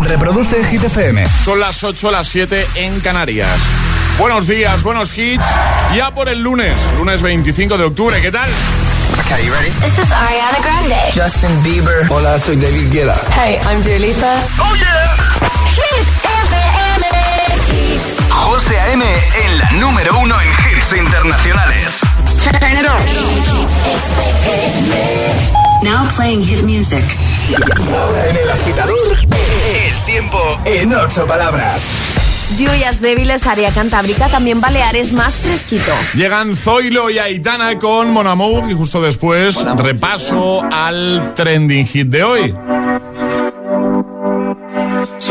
Reproduce Hit FM. Son las 8, las 7 en Canarias. Buenos días, buenos hits. Ya por el lunes, lunes 25 de octubre. ¿Qué tal? Okay, you ready? This is Ariana Grande. Justin Bieber. Hola, soy David Guetta. Hey, I'm Dua Lipa. ¡Oh, yeah! Hit FM. José A.M. en la número uno en hits internacionales. Turn it on. Now playing hit music. Ahora en el agitador, el tiempo en ocho palabras. Lluvias débiles, área cantábrica, también Baleares más fresquito. Llegan Zoilo y Aitana con Mon Amour y justo después repaso al trending hit de hoy.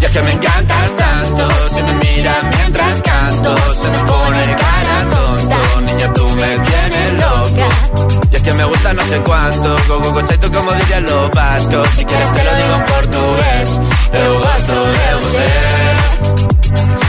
Y es que me encantas tanto, si me miras mientras canto, se me pone cara tonta. Niña, tú me tienes loca. Y es que me gusta no sé cuánto, go go como dirían los vascos. Si quieres te lo digo en portugués, eu gosto de você.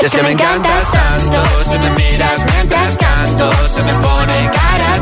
Es que me encantas tanto Si me miras mientras canto Se me pone cara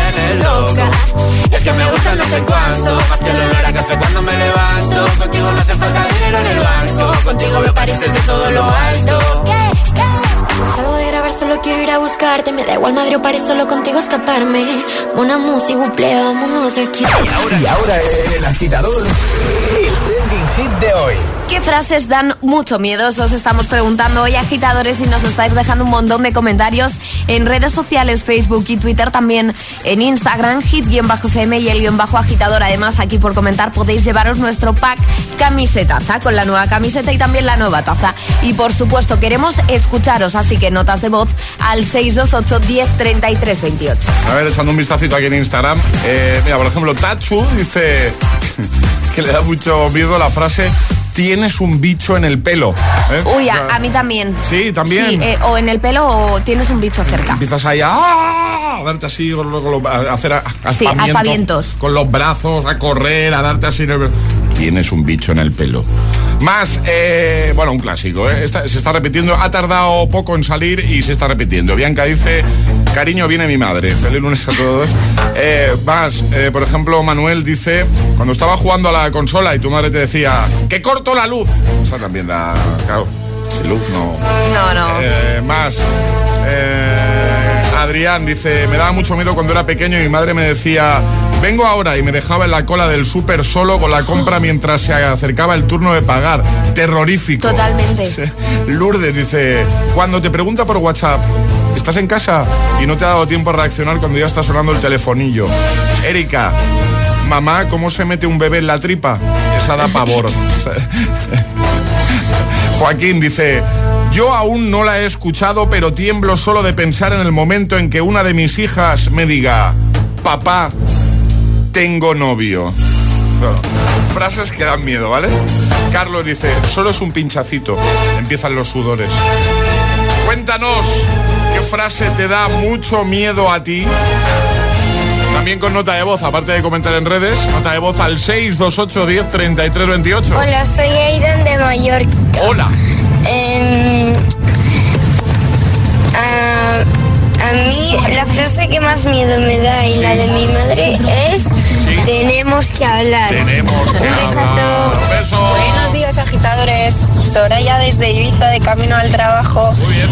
loca. Y es que me gusta no sé cuánto, más que el olor a café cuando me levanto. Contigo no hace falta dinero en el banco, contigo veo París desde todo lo alto. Salgo de grabar, solo quiero ir a buscarte. Me da igual Madrid o París, solo contigo escaparme. Una música, buple, vámonos aquí. Y ahora en el agitador, el trending hit de hoy. ¿Qué frases dan mucho miedo? Os estamos preguntando hoy, agitadores, y nos estáis dejando un montón de comentarios en redes sociales, Facebook y Twitter, también en Instagram, hit-fm y el guion bajo agitador. Además, aquí por comentar podéis llevaros nuestro pack camisetaza con la nueva camiseta y también la nueva taza. Y por supuesto, queremos escucharos, así que notas de voz al 628 10 33 28. A ver, echando un vistacito aquí en Instagram. Eh, mira, por ejemplo, Tachu dice que le da mucho miedo la frase tienes un bicho en el pelo. ¿eh? Uy, O a, sea, a mí también. Sí, también. Sí, eh, o en el pelo o tienes un bicho cerca. Empiezas ahí a, a darte así, con lo- con lo- a hacer Sí, aspavientos. Con los brazos, a correr, a darte así. Tienes un bicho en el pelo. Más, eh, bueno, un clásico, ¿eh? Se está repitiendo, ha tardado poco en salir y se está repitiendo. Bianca dice, cariño, viene mi madre. Feliz lunes a todos. Eh, más, eh, por ejemplo, Manuel dice, cuando estaba jugando a la consola y tu madre te decía, que corto la luz. Esa también da, claro, sin luz no... No, no. Más. Adrián dice, me daba mucho miedo cuando era pequeño y mi madre me decía, vengo ahora y me dejaba en la cola del súper solo con la compra mientras se acercaba el turno de pagar. Terrorífico. Totalmente. Lourdes dice, cuando te pregunta por WhatsApp, estás en casa y no te ha dado tiempo a reaccionar cuando ya está sonando el telefonillo. Erika, mamá, ¿cómo se mete un bebé en la tripa? Esa da pavor. Joaquín dice, yo aún no la he escuchado, pero tiemblo solo de pensar en el momento en que una de mis hijas me diga, papá, tengo novio. Frases que dan miedo, ¿vale? Carlos dice, solo es un pinchacito. Empiezan los sudores. Cuéntanos, ¿qué frase te da mucho miedo a ti? También con nota de voz, aparte de comentar en redes, nota de voz al 628 10 33 28. Hola, soy Aidan de Mallorca. Hola. Em, a, a mí la frase que más miedo me da y la de mi madre es tenemos que hablar. Tenemos que Un besazo. hablar. Un beso. Buenos días agitadores, Soraya desde Ibiza de camino al trabajo. Muy bien.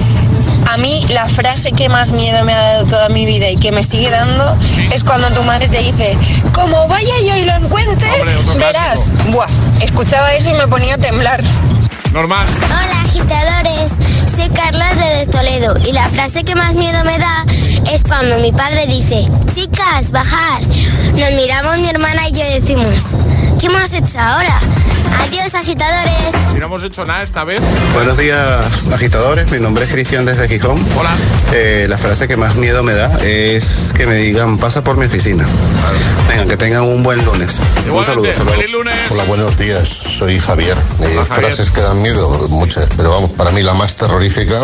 A mí la frase que más miedo me ha dado toda mi vida y que me sigue dando es cuando tu madre te dice, como vaya yo y lo encuentre, Hombre, verás. clásico. Buah, escuchaba eso y me ponía a temblar. Normal. Hola agitadores, soy Carlos de Toledo y la frase que más miedo me da es cuando mi padre dice, chicas, bajad. Nos miramos mi hermana y yo y decimos, ¿qué hemos hecho ahora? Adiós agitadores. Si no hemos hecho nada esta vez. Buenos días, agitadores. Mi nombre es Cristian desde Gijón. Hola. Eh, la frase que más miedo me da es que me digan, pasa por mi oficina. Venga, que tengan un buen lunes. un saludo. Feliz lunes. Hola, buenos días. Soy Javier. Eh, Javier. frases que dan miedo, muchas, pero vamos, para mí la más terrorífica.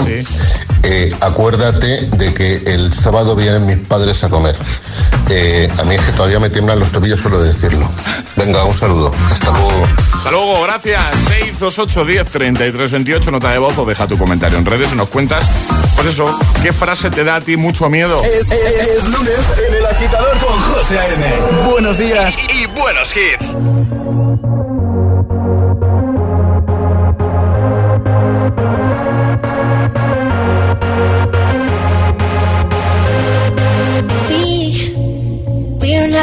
eh, acuérdate de que el sábado vienen mis padres a comer. Eh, a mí es que todavía me tiemblan los tobillos solo de decirlo. Venga, un saludo. Hasta luego. Hasta luego, gracias. 628 10 33 28, nota de voz o deja tu comentario en redes y nos cuentas, pues eso, ¿qué frase te da a ti mucho miedo? Es, es- es lunes en el agitador con José A.M. Buenos días y, y buenos hits.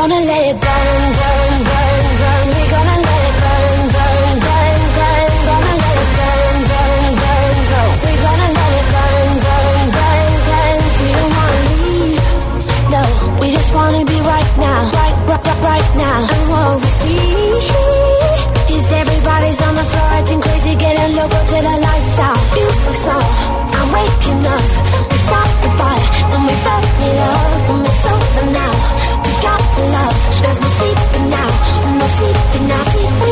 gonna let it burn, burn, burn, burn. We're gonna let it burn, burn, burn, burn. Gonna let it burn, burn, burn, burn. We're gonna let it burn, burn, burn, burn. We don't wanna leave. No, we just wanna be right now, right, right, right, now. And what we see is everybody's on the floor acting crazy, getting loco till the lights out. Music's on, I'm waking up. We stop the fire, and we stop it up, and we. We got love, there's no sleeping now, no sleeping now. When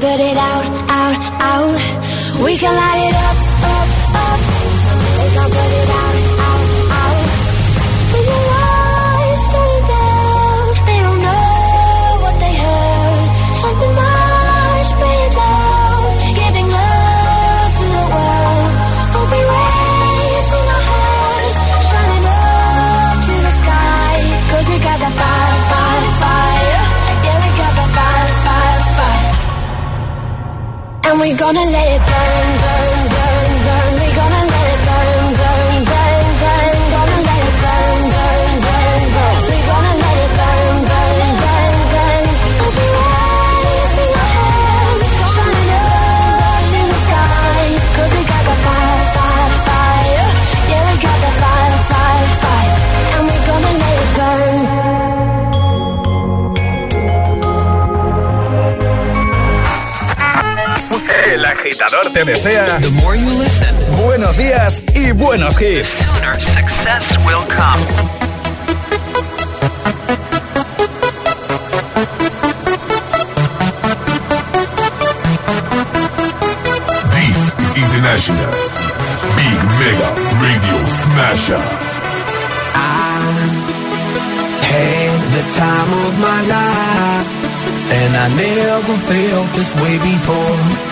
put it out, out, out. We can light it gonna let it burn. Agitador te desea buenos días y buenos hits. sooner success will come. This is International Big Mega Radio Smasher. had the time of my life And I never felt this way before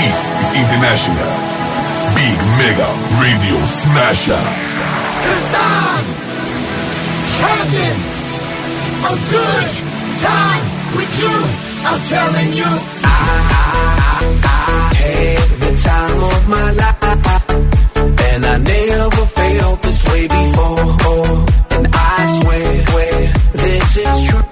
This is International Big Mega Radio Smasher. Cause I'm having a good time with you. I'm telling you. I I, I, I had the time of my life And I never felt this way before And I swear, swear this is true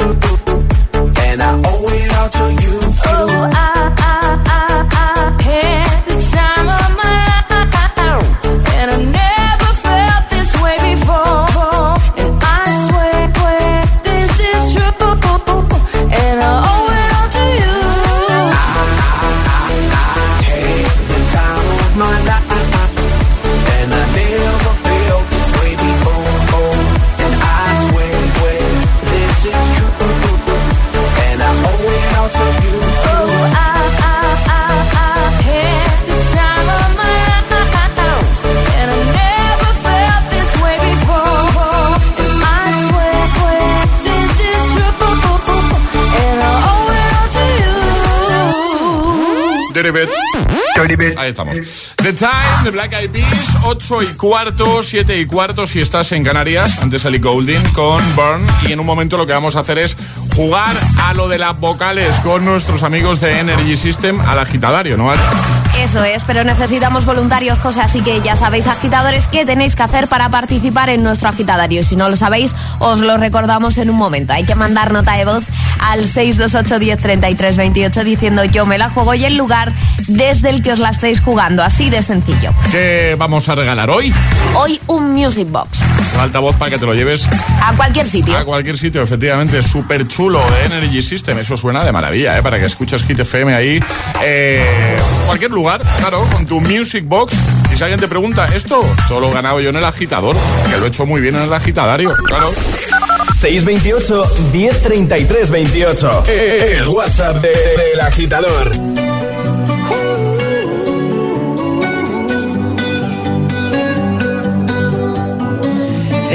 Ahí estamos. The Time de Black Eyed Peas, 8 y cuarto, 7 y cuarto si estás en Canarias. Antes Ellie Goulding con Burn. Y en un momento lo que vamos a hacer es jugar a lo de las vocales con nuestros amigos de Energy System al agitadario, ¿no? Eso es, pero necesitamos voluntarios, José, así que ya sabéis, agitadores, qué tenéis que hacer para participar en nuestro agitadario. Si no lo sabéis, os lo recordamos en un momento. Hay que mandar nota de voz al 628 10 33 28 diciendo yo me la juego y el lugar desde el que os la estáis jugando. Así de sencillo. ¿Qué vamos a regalar hoy? Hoy un Music Box. Un altavoz para que te lo lleves A cualquier sitio. a cualquier sitio, efectivamente. Súper chulo de Energy System. Eso suena de maravilla, ¿eh? Para que escuches Hit FM ahí. Eh, cualquier lugar, claro, con tu Music Box. Y si alguien te pregunta, ¿esto? Esto lo he ganado yo en el agitador. Que lo he hecho muy bien en el agitadario, claro. 628 1033 28. El WhatsApp de- del agitador.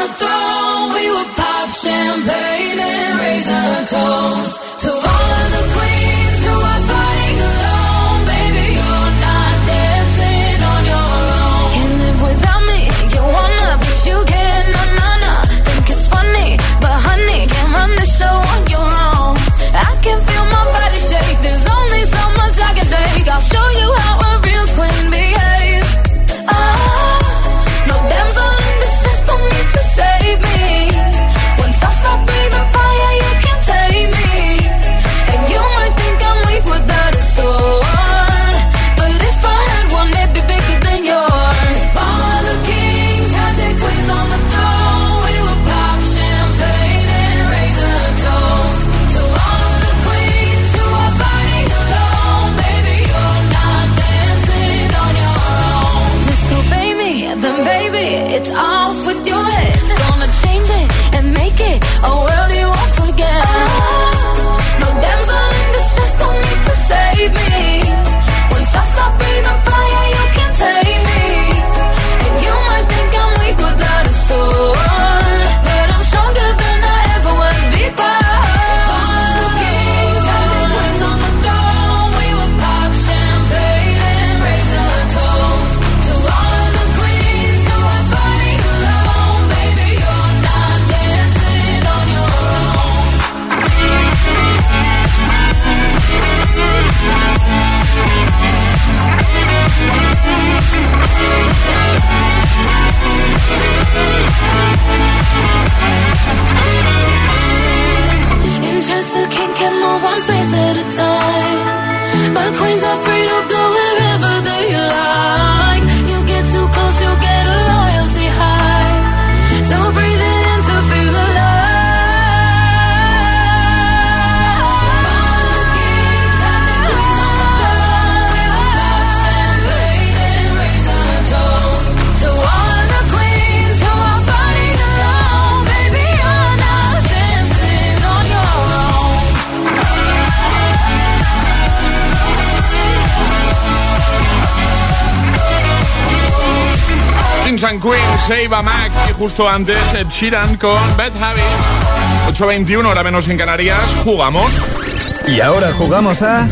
The throne. We would pop champagne and raise a toast to Kings and Queens, Eva Max y justo antes Ed Sheeran con Bad Habits. 8.21, hora menos en Canarias, jugamos. Y ahora jugamos a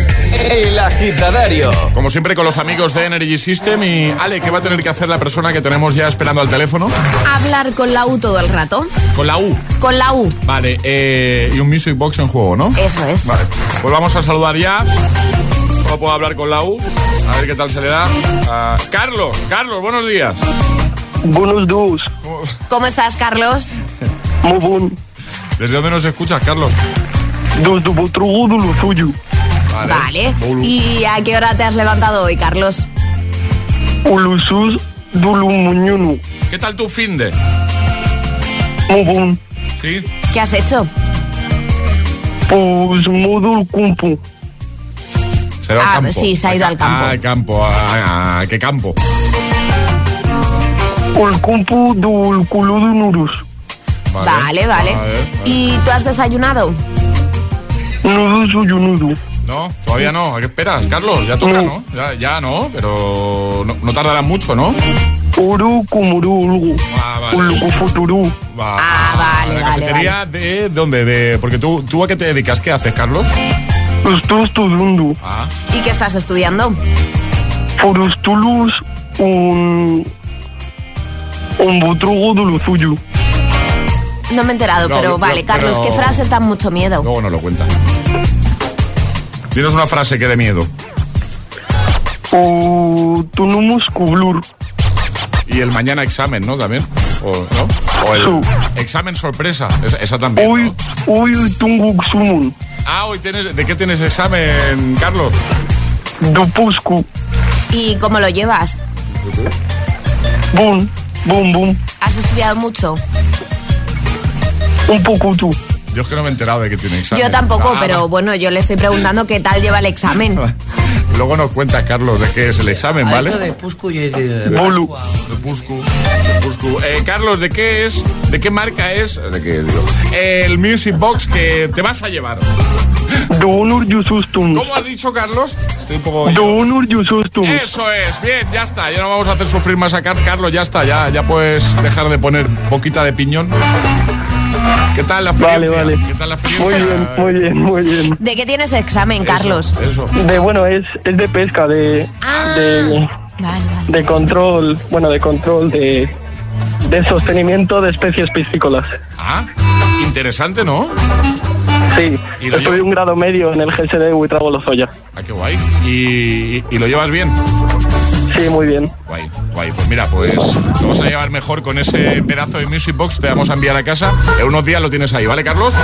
El agitadario. Como siempre con los amigos de Energy System y Ale, ¿qué va a tener que hacer la persona que tenemos ya esperando al teléfono? Hablar con la U todo el rato. Con la U. Con la U. Vale, eh, y un Music Box en juego, ¿no? Eso es. Vale, pues vamos a saludar ya. Solo puedo hablar con la U. A ver qué tal se le da. a Carlos, Carlos, buenos días. Buenos días. ¿Cómo estás, Carlos? Muy bien. ¿Desde dónde nos escuchas, Carlos? Desde Botrogo de lo suyo. Vale. ¿Y a qué hora te has levantado hoy, Carlos? Ulusus mañana. ¿Qué tal tu fin de? Muy bien. ¿Sí? ¿Qué has hecho? Pues el campo. Se ha ido Ah, al campo. sí, se ha ido al campo. Ah, al campo. ¿A, a- a qué campo? El campo del culo de Nuros. Vale, vale. ¿Y tú has desayunado? No desayunado. No, todavía no. ¿A qué esperas, Carlos? Ya toca, ¿no? Ya, ya no, pero no, no tardará mucho, ¿no? Oro como algo. Ah, vale. Futuro. Va, Ah, vale, ¿La vale, cafetería de dónde? De, porque tú, tú a qué te dedicas, ¿qué haces, Carlos? Estoy estudiando. Ah, ¿Y qué estás estudiando? Por estulos un... No me he enterado, No, pero yo- vale, Carlos, pero- ¿qué frases dan mucho miedo? luego nos lo cuenta. Tienes una frase que de miedo. Y el mañana examen, ¿no? También. O, ¿no? o el examen sorpresa. Esa, esa también. Uy, uy, tungu sumun. Ah, hoy tienes. ¿De qué tienes examen, Carlos? Dupuscu. ¿Y cómo lo llevas? Boom, boom, boom. ¿Has estudiado mucho? Un poco tú. Yo es que no me he enterado de que tiene examen. Yo tampoco, Ah, pero bueno, yo le estoy preguntando qué tal lleva el examen. Luego nos cuenta Carlos de qué es el examen, ¿vale? de Puscu y de Bolu. De Puscu. de Puscu. Eh, Carlos, ¿de qué es? ¿De qué marca es? ¿De qué digo? El Music Box que te vas a llevar. Donur Yusustum. ¿Cómo has dicho, Carlos? Estoy un poco. Donur Yusustum. Eso es, bien, ya está. Ya no vamos a hacer sufrir más a Car- Carlos, ya está. Ya, ya puedes dejar de poner boquita de piñón. ¿Qué tal la experiencia? Vale, vale. ¿Qué tal la Muy bien, muy bien, muy bien. ¿De qué tienes examen, Carlos? Eso. De bueno, es, es de pesca, de, Ah. de, de control, bueno, de control de, de sostenimiento de especies piscícolas. Ah, interesante, ¿no? Sí, ¿Y estoy un grado medio en el GSD de Buitrago Lozoya. Ah, qué guay. ¿Y, y lo llevas bien? Sí, muy bien. Guay, guay. Pues mira, pues lo vas a llevar mejor con ese pedazo de Music Box. Te vamos a enviar a casa. En unos días lo tienes ahí, ¿vale, Carlos?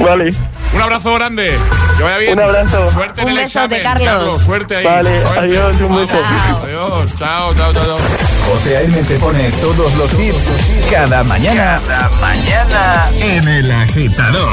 Vale. Un abrazo grande. Que vaya bien. Un abrazo. Suerte en Un el besote, examen, Carlos. Suerte ahí. Vale, suerte. adiós, un beso. Vamos. Adiós. Chao, chao, chao. chao. José A.M. te pone todos los hits cada mañana. Cada mañana en El Agitador.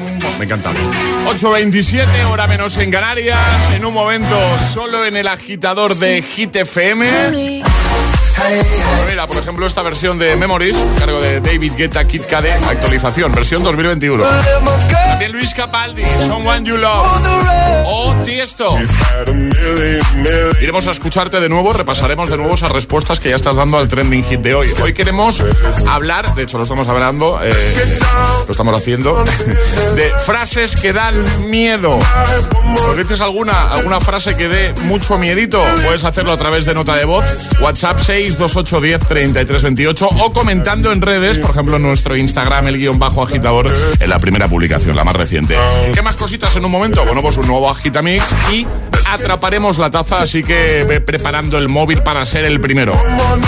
Me encanta. 8.27, hora menos en Canarias. En un momento, solo en el agitador de Hit FM. Mira, por ejemplo, esta versión de Memories, cargo de David Guetta Kid Cade, actualización, versión 2021. También Luis Capaldi, Someone You Love. O Tiesto. Iremos a escucharte de nuevo, repasaremos de nuevo esas respuestas que ya estás dando al trending hit de hoy. Hoy queremos hablar, de hecho lo estamos hablando, eh, lo estamos haciendo, de frases que dan miedo. ¿Nos dices alguna, alguna frase que dé mucho miedito? Puedes hacerlo a través de nota de voz, WhatsApp 628103328 o comentando en redes, por ejemplo en nuestro Instagram, el guion bajo agitador, en la primera publicación, la más reciente. ¿Qué más cositas en un momento? Bueno, pues un nuevo Agitamix y atraparemos la taza, así que ve preparando el móvil para ser el primero.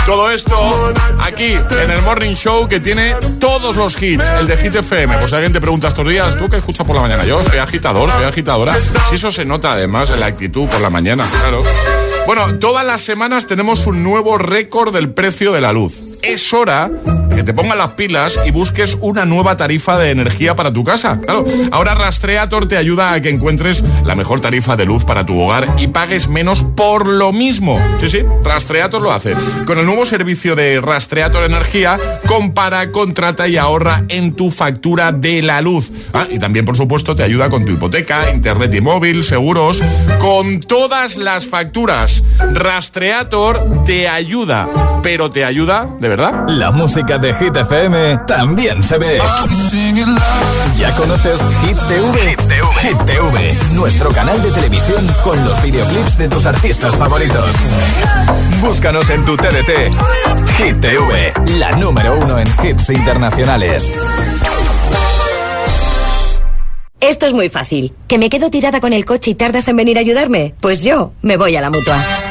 Todo esto aquí en el Morning Show que tiene todos los hits, el de Hit FM. Pues alguien te pregunta estos días, ¿tú qué escuchas por la mañana? Yo soy agitador, soy agitadora. Si eso se nota además en la actitud por la mañana, claro. Bueno, todas las semanas tenemos un nuevo récord del precio de la luz. Es hora que te pongan las pilas y busques una nueva tarifa de energía para tu casa. Claro, ahora Rastreator te ayuda a que encuentres la mejor tarifa de luz para tu hogar y pagues menos por lo mismo. Sí, sí, Rastreator lo hace. Con el nuevo servicio de Rastreator Energía, compara, contrata y ahorra en tu factura de la luz. Ah, y también, por supuesto, te ayuda con tu hipoteca, internet y móvil, seguros, con todas las facturas. Rastreator te ayuda, pero te ayuda de verdad. La música de Hit FM también se ve. ¿Ya conoces Hit TV? Hit TV, nuestro canal de televisión con los videoclips de tus artistas favoritos. Búscanos en tu TDT. Hit TV, la número uno en hits internacionales. Esto es muy fácil. ¿Que me quedo tirada con el coche y tardas en venir a ayudarme? Pues yo me voy a la mutua.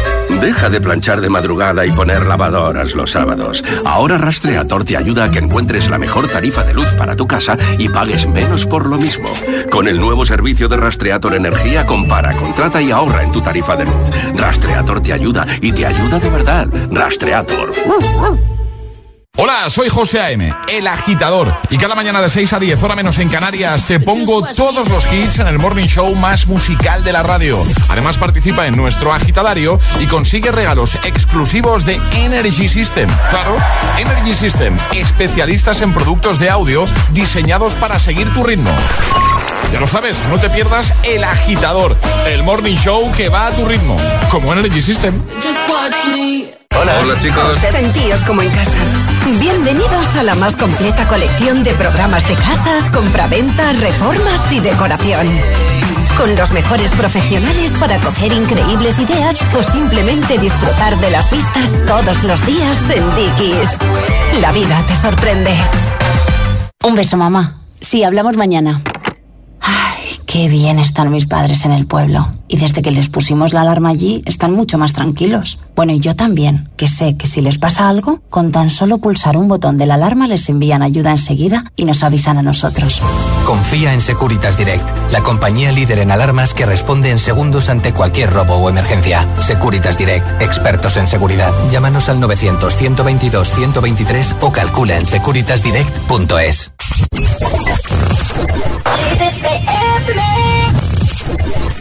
Deja de planchar de madrugada y poner lavadoras los sábados. Ahora Rastreator te ayuda a que encuentres la mejor tarifa de luz para tu casa y pagues menos por lo mismo. Con el nuevo servicio de Rastreator Energía, compara, contrata y ahorra en tu tarifa de luz. Rastreator te ayuda y te ayuda de verdad. Rastreator. Hola, soy José A.M., el agitador. Y cada mañana de 6 a 10, hora menos en Canarias, te pongo todos los hits en el morning show más musical de la radio. Además, participa en nuestro agitadario y consigue regalos exclusivos de Energy System. Claro, Energy System, especialistas en productos de audio diseñados para seguir tu ritmo. Ya lo sabes, no te pierdas el agitador, el morning show que va a tu ritmo, como Energy System. Hola. Hola chicos. Sentíos como en casa. Bienvenidos a la más completa colección de programas de casas, compraventa, reformas y decoración. Con los mejores profesionales para coger increíbles ideas o simplemente disfrutar de las vistas todos los días en Dickies. La vida te sorprende. Un beso, mamá. Sí, hablamos mañana. Ay, qué bien están mis padres en el pueblo. Y desde que les pusimos la alarma allí, están mucho más tranquilos. Bueno, y yo también, que sé que si les pasa algo, con tan solo pulsar un botón de la alarma les envían ayuda enseguida y nos avisan a nosotros. Confía en Securitas Direct, la compañía líder en alarmas que responde en segundos ante cualquier robo o emergencia. Securitas Direct, expertos en seguridad. Llámanos al 900-122-123 o calcula en securitasdirect.es.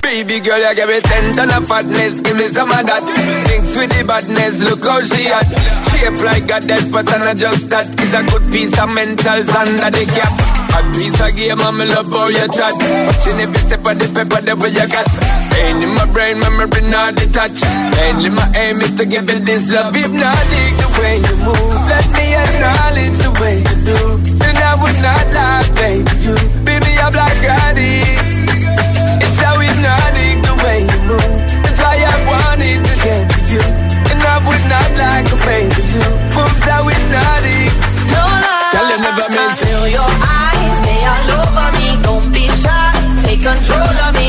Baby girl, you give me ten ton of fatness, give me some of that. Thinks with the badness, look how she at. Shape like a death, but I'm not just that. It's a good piece of mental under the cap. A piece of game, I'm love how you chat. Watching every step of the paper, the way you got. Staying in my brain, memory not detached. Mainly my aim is to give it this love. If not, the way you move. Let me acknowledge the way you do. Then I would not lie, baby. You beat me up like I did. A baby you. Moves how hypnotic. No lie. Tell never mean Feel your eyes, they all over me. Don't be shy. Take control of me.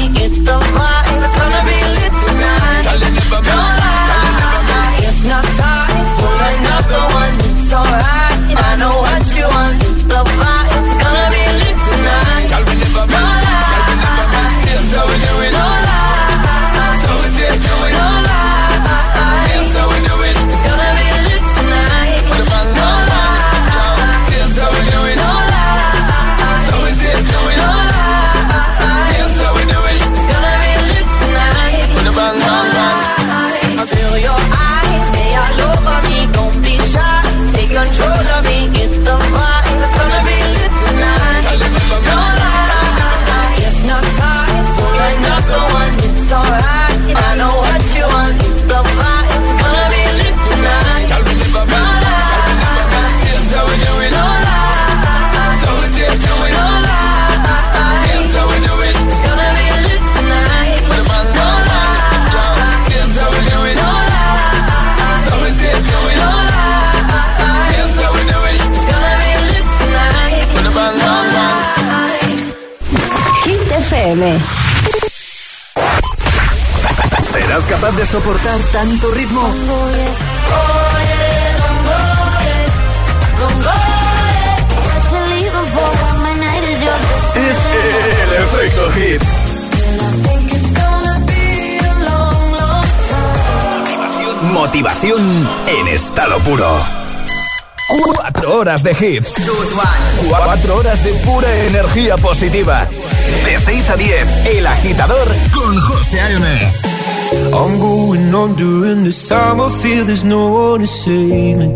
Soportar tanto ritmo? Es el efecto hit. Motivación en estado puro. Cuatro horas de hits. Cuatro horas de pura energía positiva. De 6 a 10, El Agitador con José A.M. I'm going on during this time. I feel there's no one to save me.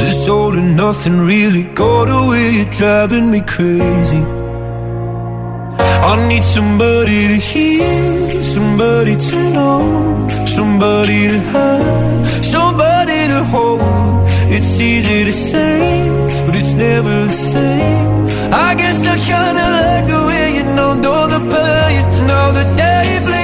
This all and nothing really got away. You're driving me crazy. I need somebody to hear, somebody to know, somebody to have, somebody to hold. It's easy to say, but it's never the same. I guess I kinda like the way you know, know the pain. Now the day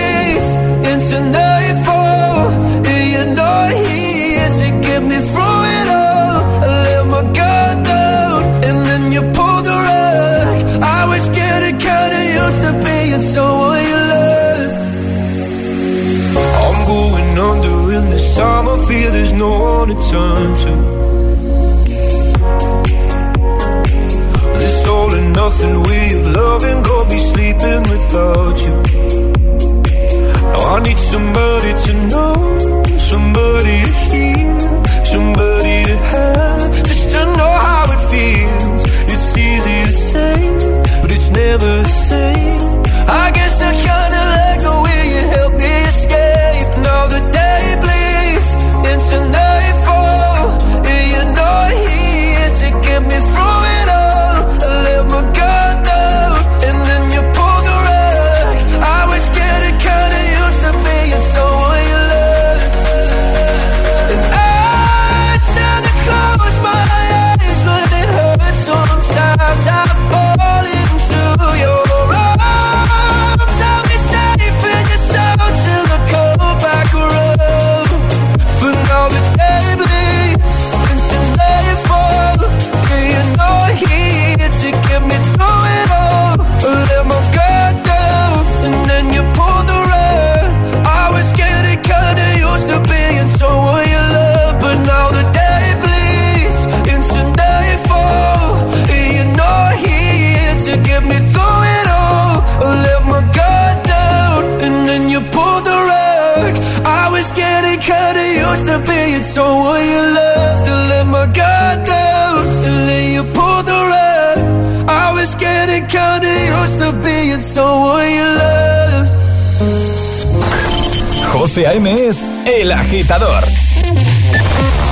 José A.M. es El Agitador.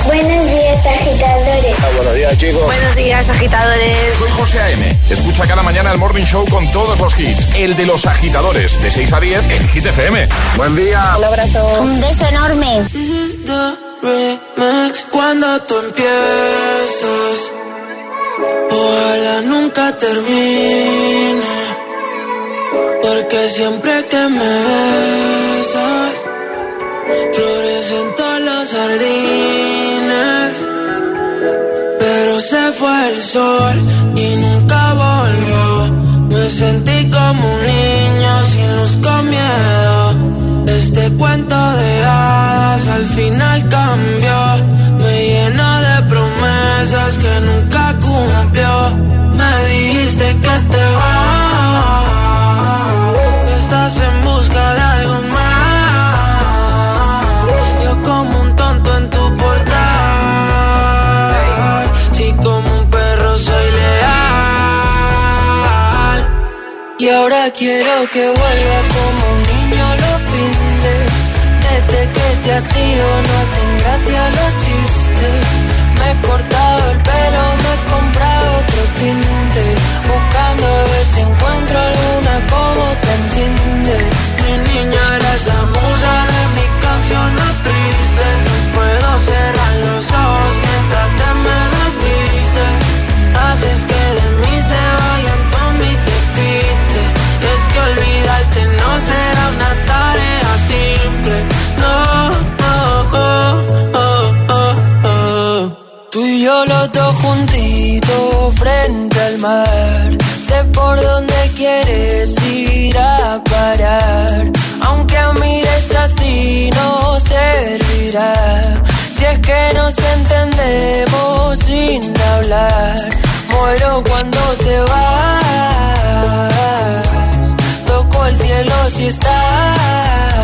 Buenos días, agitadores. buenos días, chicos. Buenos días, agitadores. Soy José A.M. Escucha cada mañana el Morning Show con todos los hits. El de los agitadores, de 6 a 10 en Hit FM. Buen día. Un abrazo. Un beso enorme. remix cuando tú empiezas. Ojalá nunca termine. Porque siempre que me besas, florecen todos los jardines. Pero se fue el sol y nunca volvió. Me sentí como un niño sin luz con miedo. Este cuento de hadas al final cambió. Me llena de promesas que nunca cumplió. Me dijiste que te vas, estás en busca Y ahora quiero que vuelva como un niño los fines. Desde que te has ido no hacen gracia los chistes. Me he cortado el pelo, me he comprado otro tinte. Buscando a ver si encuentro alguna como te yo los dos juntitos frente al mar. Sé por dónde quieres ir a parar. Aunque mires así no servirá. Si es que nos entendemos sin hablar. Muero cuando te vas. Toco el cielo si estás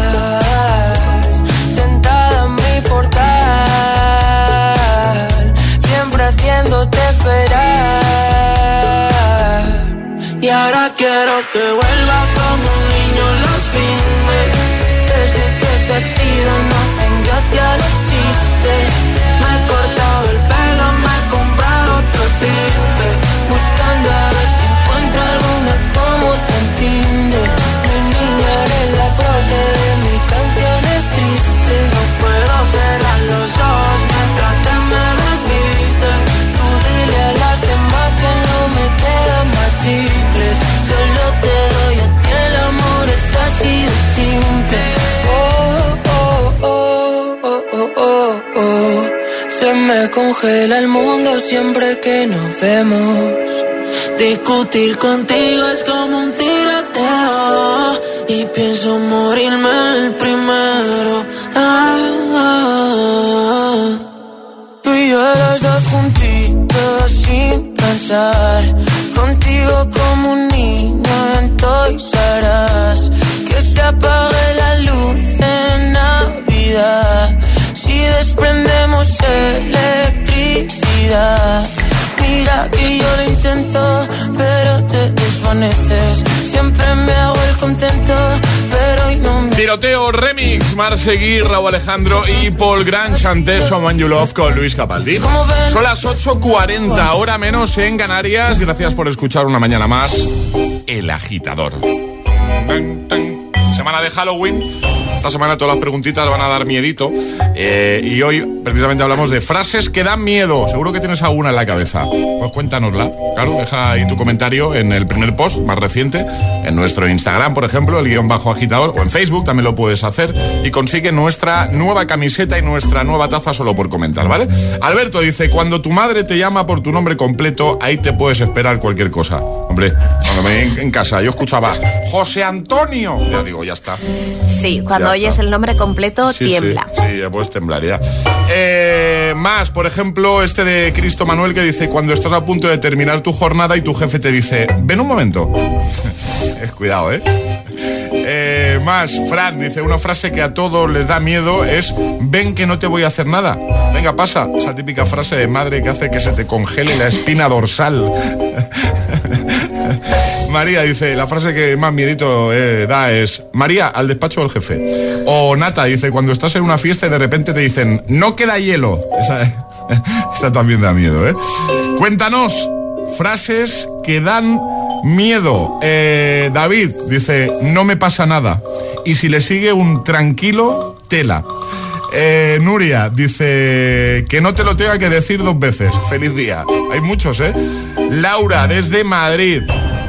que vuelvas como un niño los fines. Desde que te has ido no hacen gracia los chistes. Congela el mundo siempre que nos vemos. Discutir contigo es como un tiroteo y pienso morirme el primero. Ah, ah, ah. Tú y yo los dos juntitos sin pensar. Contigo como un niño en Toys. Que se apague la luz en Navidad. Desprendemos electricidad. Mira que yo lo intento, pero te desvaneces. Siempre me hago el contento, pero hoy no me. Tiroteo Remix, Marseguí, Raúl Alejandro y Paul Gran Chanté Someone You Love con Luis Capaldi. Son las 8.40, hora menos en Canarias. Gracias por escuchar una mañana más El Agitador. Tan, tan. Semana de Halloween. Esta semana todas las preguntitas van a dar miedito. Eh, y hoy precisamente hablamos de frases que dan miedo. Seguro que tienes alguna en la cabeza. Pues cuéntanosla. Claro, deja ahí tu comentario en el primer post más reciente. En nuestro Instagram, por ejemplo, el guion bajo agitador. O en Facebook también lo puedes hacer. Y consigue nuestra nueva camiseta y nuestra nueva taza solo por comentar, ¿vale? Alberto dice, cuando tu madre te llama por tu nombre completo, ahí te puedes esperar cualquier cosa. Hombre, cuando me en, casa yo escuchaba José Antonio. Ya digo, ya está. Sí, cuando Ya oyes está. el nombre completo, Sí, tiembla. Sí, sí, ya puedes temblar ya. Eh, más, por ejemplo, este de Cristo Manuel que dice, cuando estás a punto de terminar tu jornada y tu jefe te dice, ven un momento. cuidado, ¿eh? Eh, más, Fran dice una frase que a todos les da miedo es ven que no te voy a hacer nada. Venga, pasa. Esa típica frase de madre que hace que se te congele la espina dorsal. María dice, la frase que más miedito eh, da es María, al despacho del jefe. O Nata dice, cuando estás en una fiesta y de repente te dicen, no queda hielo. Esa, también da miedo, ¿eh? Cuéntanos frases que dan miedo. Eh, David dice, no me pasa nada. Y si le sigue un tranquilo, tela. Eh, Nuria dice que no te lo tenga que decir dos veces. Feliz día. Hay muchos, ¿eh? Laura, desde Madrid.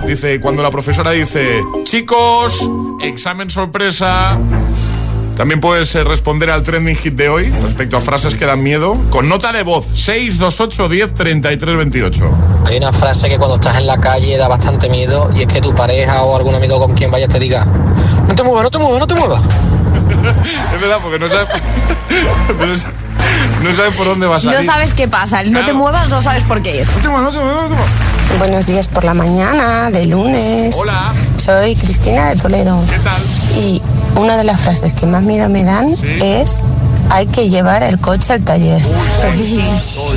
Dice, cuando la profesora dice, chicos, examen sorpresa. También puedes eh, responder al trending hit de hoy respecto a frases que dan miedo con nota de voz 628 10 33 28. Hay una frase que cuando estás en la calle da bastante miedo y es que tu pareja o algún amigo con quien vayas te diga, no te muevas, no te muevas, no te muevas. Es verdad, porque no sabes, no sabes, por dónde va a salir. No sabes qué pasa. El no te muevas, no sabes por qué es. No te muevas, no te muevas, no te muevas. Buenos días por la mañana, de lunes. Hola. Soy Cristina de Toledo. ¿Qué tal? Y una de las frases que más miedo me dan es hay que llevar el coche al taller.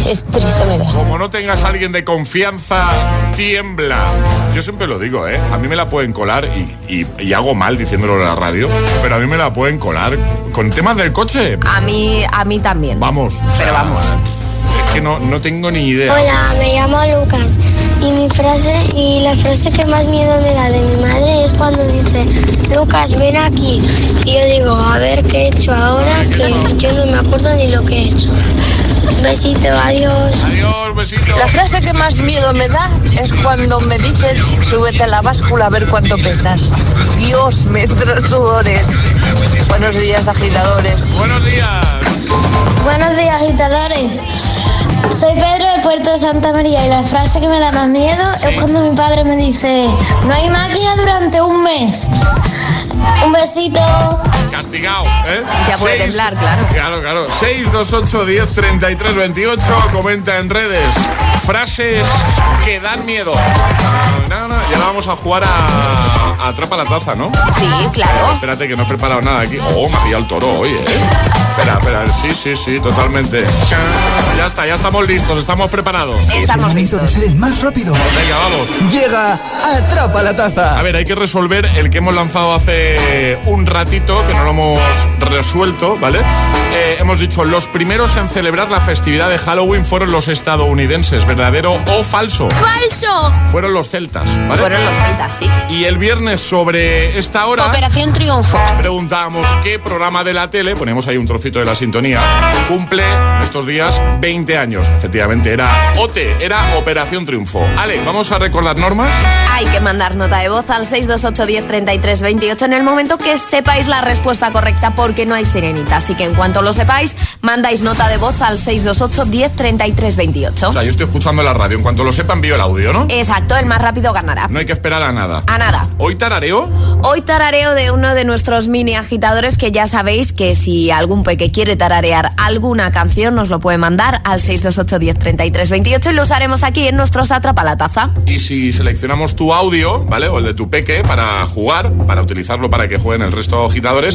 Estrés me da. Como no tengas a alguien de confianza, tiembla. Yo siempre lo digo, ¿eh? A mí me la pueden colar y, y- y hago mal diciéndolo en la radio, pero a mí me la pueden colar con temas del coche. A mí, a mí también. Vamos. o Pero sea, vamos. Que no, no tengo ni idea. Hola, me llamo Lucas y mi frase y la frase que más miedo me da de mi madre es cuando dice Lucas ven aquí y yo digo a ver qué he hecho ahora que yo no me acuerdo ni lo que he hecho. Besito, adiós. Adiós, besito. La frase que más miedo me da es cuando me dicen súbete a la báscula a ver cuánto pesas. Dios, me entran sudores. Buenos días, agitadores. Buenos días. Buenos días, agitadores. Soy Pedro de Puerto de Santa María y la frase que me da más miedo es cuando mi padre me dice, no hay máquina durante un mes. Un besito. Castigado, ¿eh? Ya puede Seis- temblar, claro. Claro, claro. 628 10 33 28. Comenta en redes. Frases que dan miedo. No, no, y ahora vamos a jugar a, a Atrapa la Taza, ¿no? Sí, claro. Espérate que no he preparado nada aquí. Oh, me ha pillado el toro hoy, ¿eh? Espera, espera. Sí, sí, sí, totalmente. Ya está, ya estamos listos, estamos preparados. Es el momento de ser el más rápido. Venga, vamos. Llega Atrapa la Taza. A ver, hay que resolver el que hemos lanzado hace un ratito, que no lo hemos resuelto, ¿vale? Eh, hemos dicho, los primeros en celebrar la festividad de Halloween fueron los estadounidenses, ¿verdadero o falso? ¡Falso! Fueron los celtas, ¿vale? Fueron los celtas, sí. Y el viernes sobre esta hora... Operación Triunfo. Preguntábamos qué programa de la tele, ponemos ahí un trocito de la sintonía, cumple estos días 20 años. Efectivamente, era OTE, era Operación Triunfo. Ale, vamos a recordar normas. Hay que mandar nota de voz al 628 10 33 28 en el momento que sepáis la respuesta correcta porque no hay sirenita. Así que en cuanto lo sepáis, mandáis nota de voz al 628 10 33 28. O sea, yo estoy escuchando la radio. En cuanto lo sepa, envío el audio, ¿no? Exacto, el más rápido ganará. No hay que esperar a nada. A nada. ¿Hoy tarareo? Hoy tarareo de uno de nuestros mini agitadores que ya sabéis que si algún peque quiere tararear alguna canción nos lo puede mandar al 628 10 33 28 y lo usaremos aquí en nuestros Atrapalataza. Y si seleccionamos tu audio, ¿vale? O el de tu peque para jugar, para utilizarlo para que jueguen el resto de agitadores,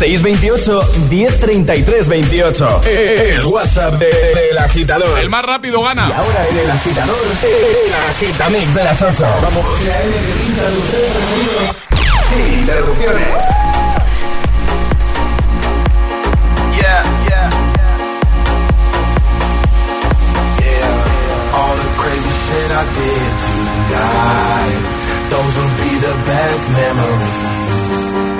628 1033 28. El WhatsApp de- del agitador. El más rápido gana. Y ahora en el agitador, el agitamix de las 8. Vamos. Sin interrupciones. Yeah, yeah. Yeah, all the crazy shit I did tonight. Those will be the best memories.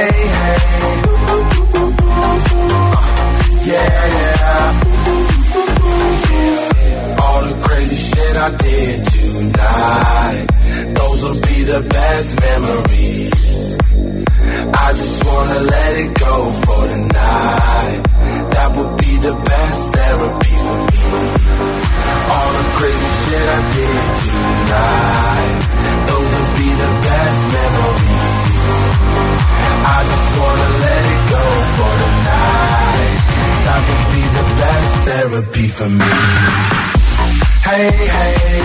Hey, hey. Yeah, yeah. All the crazy shit I did tonight. Those will be the best memories. I just wanna let it go for. That would be the best therapy for me. All the crazy shit I did tonight. Those will be the best memories. I just wanna let it go for tonight. That be the best therapy for me. Hey, hey.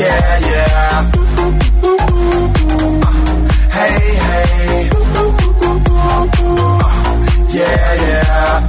Yeah, yeah. Hey, hey. Yeah, yeah.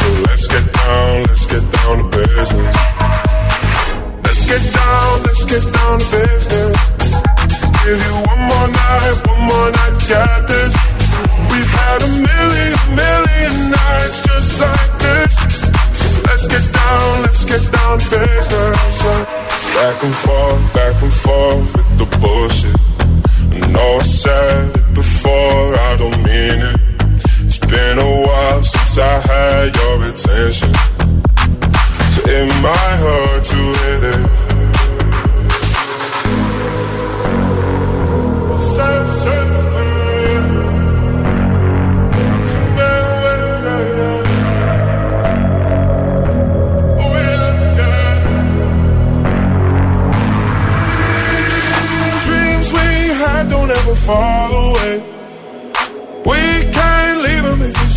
So let's get down, let's get down to business. Let's get down, let's get down to business. Give you one more night, one more night to this. We've had a million, million nights just like this. let's get down, let's get down to business. Back and forth, back and forth with the bullshit. I know I said before, I don't mean it. Been a while since I had your attention. So it might hurt to hit it. We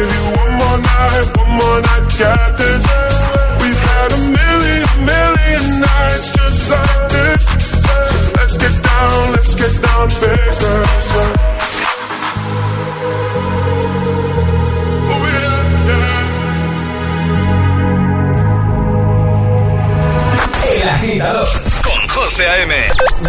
Give you one more night, one more night get this. We've had a million, million nights just like this. Let's get down, let's get down to business. Oh, El agitador José A.M.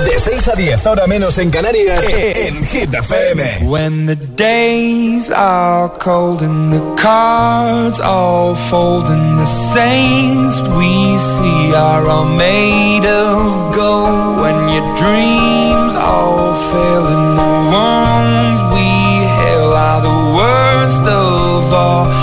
De 6 a 10, ahora menos en Canarias, en Hit FM. When the days are cold and the cards all fold and the saints we see are all made of gold. When your dreams all fail and the ones we hail are the worst of all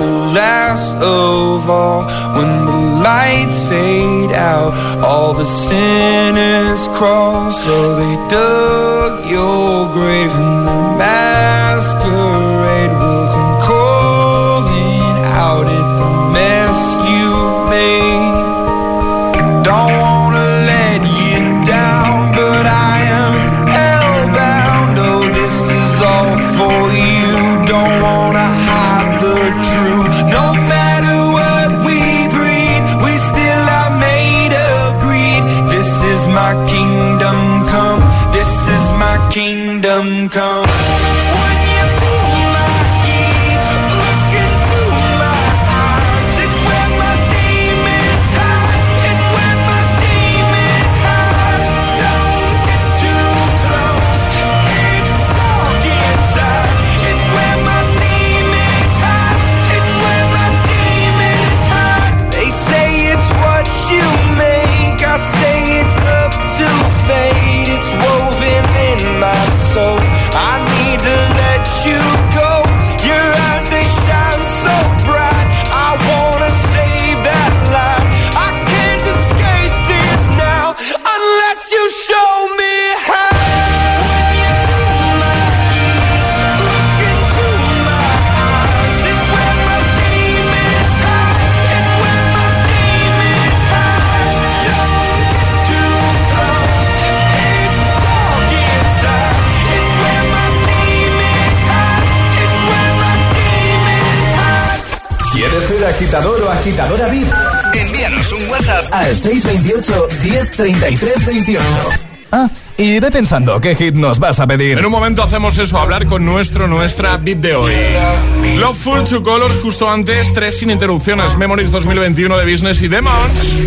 the last of all. When the lights fade out, all the sinners crawl. So they dug your grave agitadora VIP, envíanos un WhatsApp al 628 1033 28. Ah, y ve pensando qué hit nos vas a pedir. En un momento hacemos eso, hablar con nuestro, nuestra beat de hoy. Love Full to Colors, justo antes, tres sin interrupciones. Memories 2021 de Business y Demons.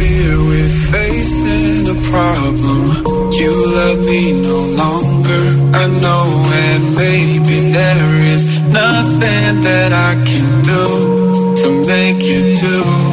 You love me no longer, I know, and maybe there is nothing that I can do to make you do.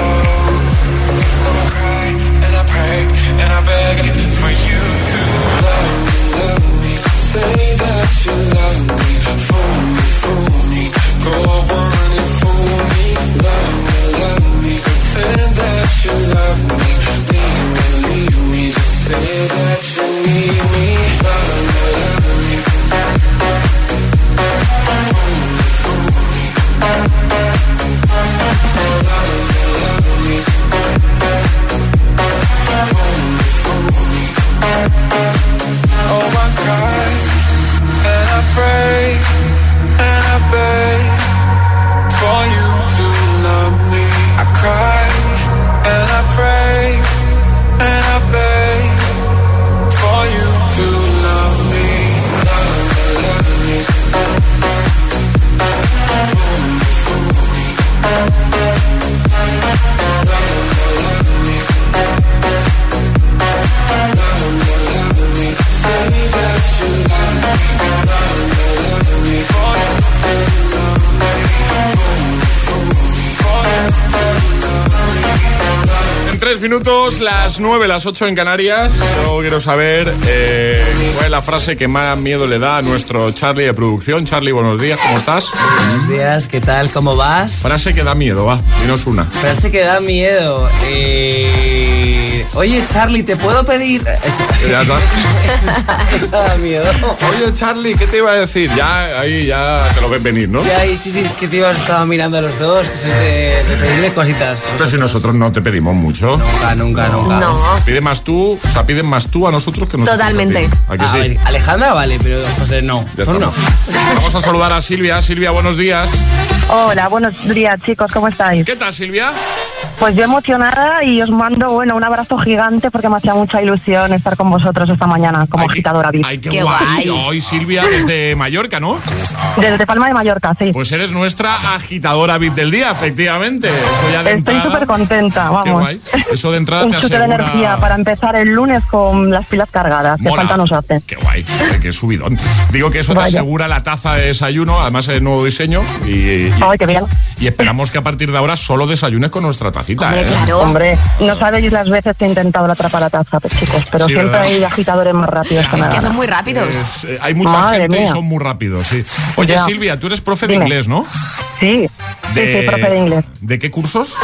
that you need me fool me, fool me. Go on and fool me, Love me, love me, say that you love me, just say that you leave me, minutos, las nueve, las ocho en Canarias. Yo quiero saber eh, cuál es la frase que más miedo le da a nuestro Charlie de producción. Charlie, buenos días, ¿cómo estás? Buenos días, ¿qué tal? ¿Cómo vas? Frase que da miedo, va, dinos una. Frase que da miedo. Eh... Oye, Charlie, ¿te puedo pedir...? Ya está. da miedo. Oye, Charlie, ¿qué te iba a decir? Ya, ahí ya te lo ves venir, ¿no? Ya, y sí, sí, es que te ibas estaba mirando a los dos. Es de, de pedirle cositas. Pero si nosotros no te pedimos mucho. Nunca, nunca, nunca. No. Pide más tú, o sea, piden más tú a nosotros que nosotros. Totalmente. a ti. ¿A que A sí? ver, Alejandra vale, pero José no. Ya no. Vamos a saludar a Silvia. Silvia, buenos días. Hola, buenos días chicos, ¿cómo estáis? ¿Qué tal, Silvia? Pues yo emocionada y os mando, bueno, un abrazo gigante porque me hacía mucha ilusión estar con vosotros esta mañana como agitadora VIP. Ay, qué, guay. Hoy Silvia desde Mallorca, ¿no? Desde Palma de Mallorca, sí. Pues eres nuestra agitadora VIP del día, efectivamente. Eso ya de Estoy súper contenta, vamos. Qué guay. Eso de entrada un te chute de asegura. energía para empezar el lunes con las pilas cargadas, que Mola. falta nos hace. Qué guay, qué subidón. Digo que eso te Vaya. asegura la taza de desayuno, además el nuevo diseño. Y, y- Ay, qué bien. y esperamos que a partir de ahora solo desayunes con nuestra ¿eh? Hombre, no sabéis las veces que he intentado la trapa a la taza, pues, chicos, pero Sí, siempre ¿verdad? hay agitadores más rápidos que Es nada. que son muy rápidos. Es, eh, hay mucha Madre gente y son muy rápidos, sí. Oye, Ya. Silvia, tú eres profe de Dime. inglés, ¿no? Sí, sí, sí, profe de inglés. ¿De qué cursos?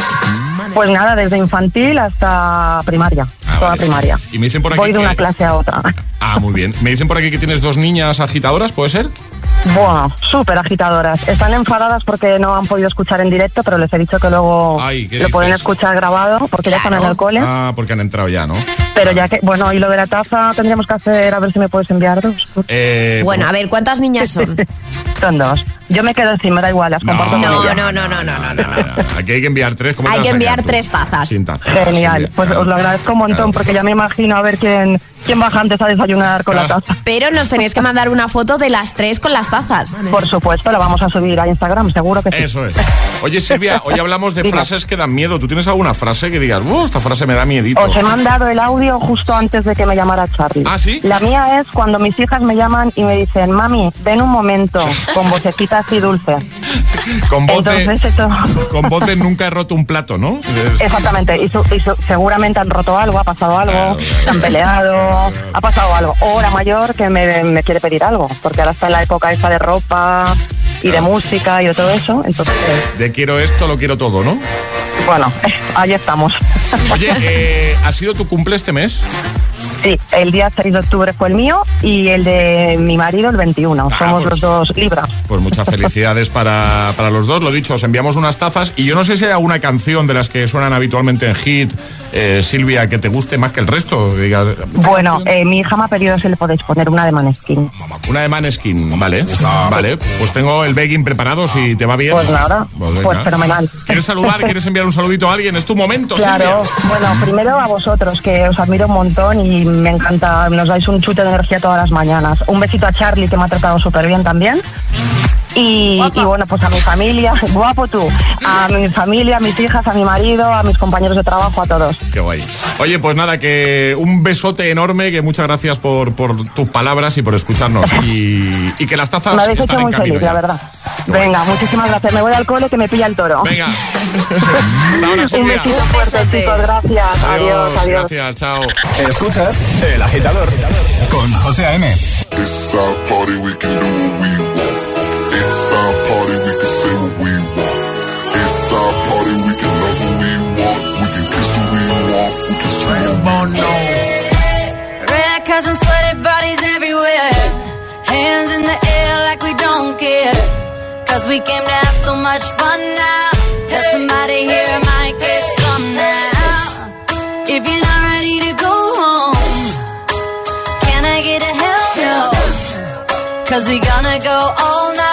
Pues nada, desde infantil hasta primaria. Toda vale. primaria. Y me dicen por aquí Voy de que- una clase a otra. Ah, muy bien. Me dicen por aquí que tienes dos niñas agitadoras, ¿puede ser? Bueno, súper agitadoras. Están enfadadas porque no han podido escuchar en directo, pero les he dicho que luego Ay, ¿qué lo pueden escuchar grabado porque ya están en el cole. Ah, porque han entrado ya, ¿no? Pero ya que, bueno, y lo de la taza tendríamos que hacer, a ver si me puedes enviar dos. Eh, Bueno, a ver, ¿cuántas niñas son? Son dos. Yo me quedo sin, me da igual, las comparto No, ellas. no, no, no, no, no, no. Aquí hay que enviar tres. ¿cómo Hay que enviar tres tazas. Sin taza. Genial, pues os lo agradezco un montón porque ya me imagino a ver quién, quién baja antes a desayunar con Ah. la taza. Pero nos tenéis que mandar una foto de las tres con las tazas. Por supuesto, la vamos a subir a Instagram, seguro que sí. Eso es. Oye, Silvia, hoy hablamos de frases que dan miedo. ¿Tú tienes alguna frase que digas, "Uh, esta frase me da miedito? Os he mandado el audio justo antes de que me llamara Charlie. ¿Ah, sí? La mía es cuando mis hijas me llaman y me dicen, mami, ven un momento, con vocecita así dulce. Con voz de- Entonces, esto... Con voz de nunca he roto un plato, ¿no? Exactamente, y, su- y su- seguramente han roto algo, ha pasado algo, se han peleado, ha pasado algo. O la mayor que me, me quiere pedir algo, porque ahora está en la época esta de ropa y de música y de todo eso. Entonces, De quiero esto, lo quiero todo, ¿no? bueno, ahí estamos. Oye, eh, ¿ha sido tu cumple este mes? Sí, el día 6 de octubre fue el mío y el de mi marido el 21. Somos pues- los dos libras. Pues muchas felicidades para, para los dos. Lo dicho, os enviamos unas tazas y yo no sé si hay alguna canción de las que suenan habitualmente en hit, eh, Silvia, que te guste más que el resto. que digas, Bueno, eh, mi hija me ha pedido si le podéis poner una de Maneskin. una de Maneskin, vale. Vale, pues tengo el begging preparado si te va bien. Pues nada, venga. pues fenomenal. ¿Quieres saludar? ¿Quieres enviar un saludito a alguien? Es tu momento, Claro, Silvia. bueno, primero a vosotros, que os admiro un montón y me encanta, nos dais un chute de energía todas las mañanas. Un besito a Charlie, que me ha tratado súper bien también. Y, y bueno, pues a mi familia, guapo tú, a mi familia, a mis hijas, a mi marido, a mis compañeros de trabajo, a todos. Qué guay. Oye, pues nada, que un besote enorme, que muchas gracias por, por tus palabras y por escucharnos. Y, y que las tazas Me habéis están hecho muy feliz, ya. la verdad. Venga, muchísimas gracias. Me voy al cole que me pilla el toro. Venga. Hasta ahora, Un besito fuerte, chicos. Gracias. Adiós, adiós. Gracias, chao. Escuchas El Agitador con José A.M. It's our party, we can do what we want. It's party, we can say what we want. It's our party, we can love who we want. We can kiss who we want. We can scream on no. Red and sweaty bodies everywhere. Hands in the air like we don't care. Cause we came to have so much fun now. Have somebody here might get some now. If you're not ready to go home, can I get a hell no? Cause we gonna go all night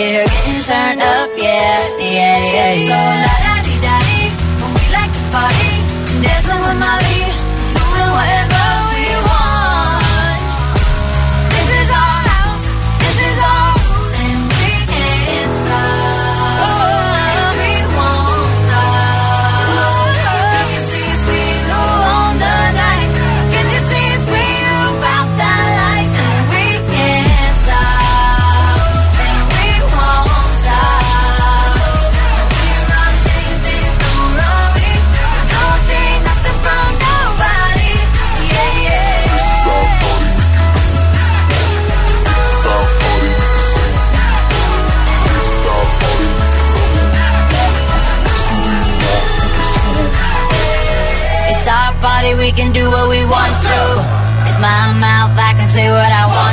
here, getting turned up, yeah. So la da dee da we like to party, dancing with Molly, we can do what we want to. It's my mouth, I can say what I want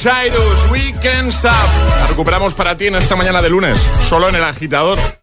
Cyrus, We Can't Stop. La recuperamos para ti en esta mañana de lunes, solo en el agitador.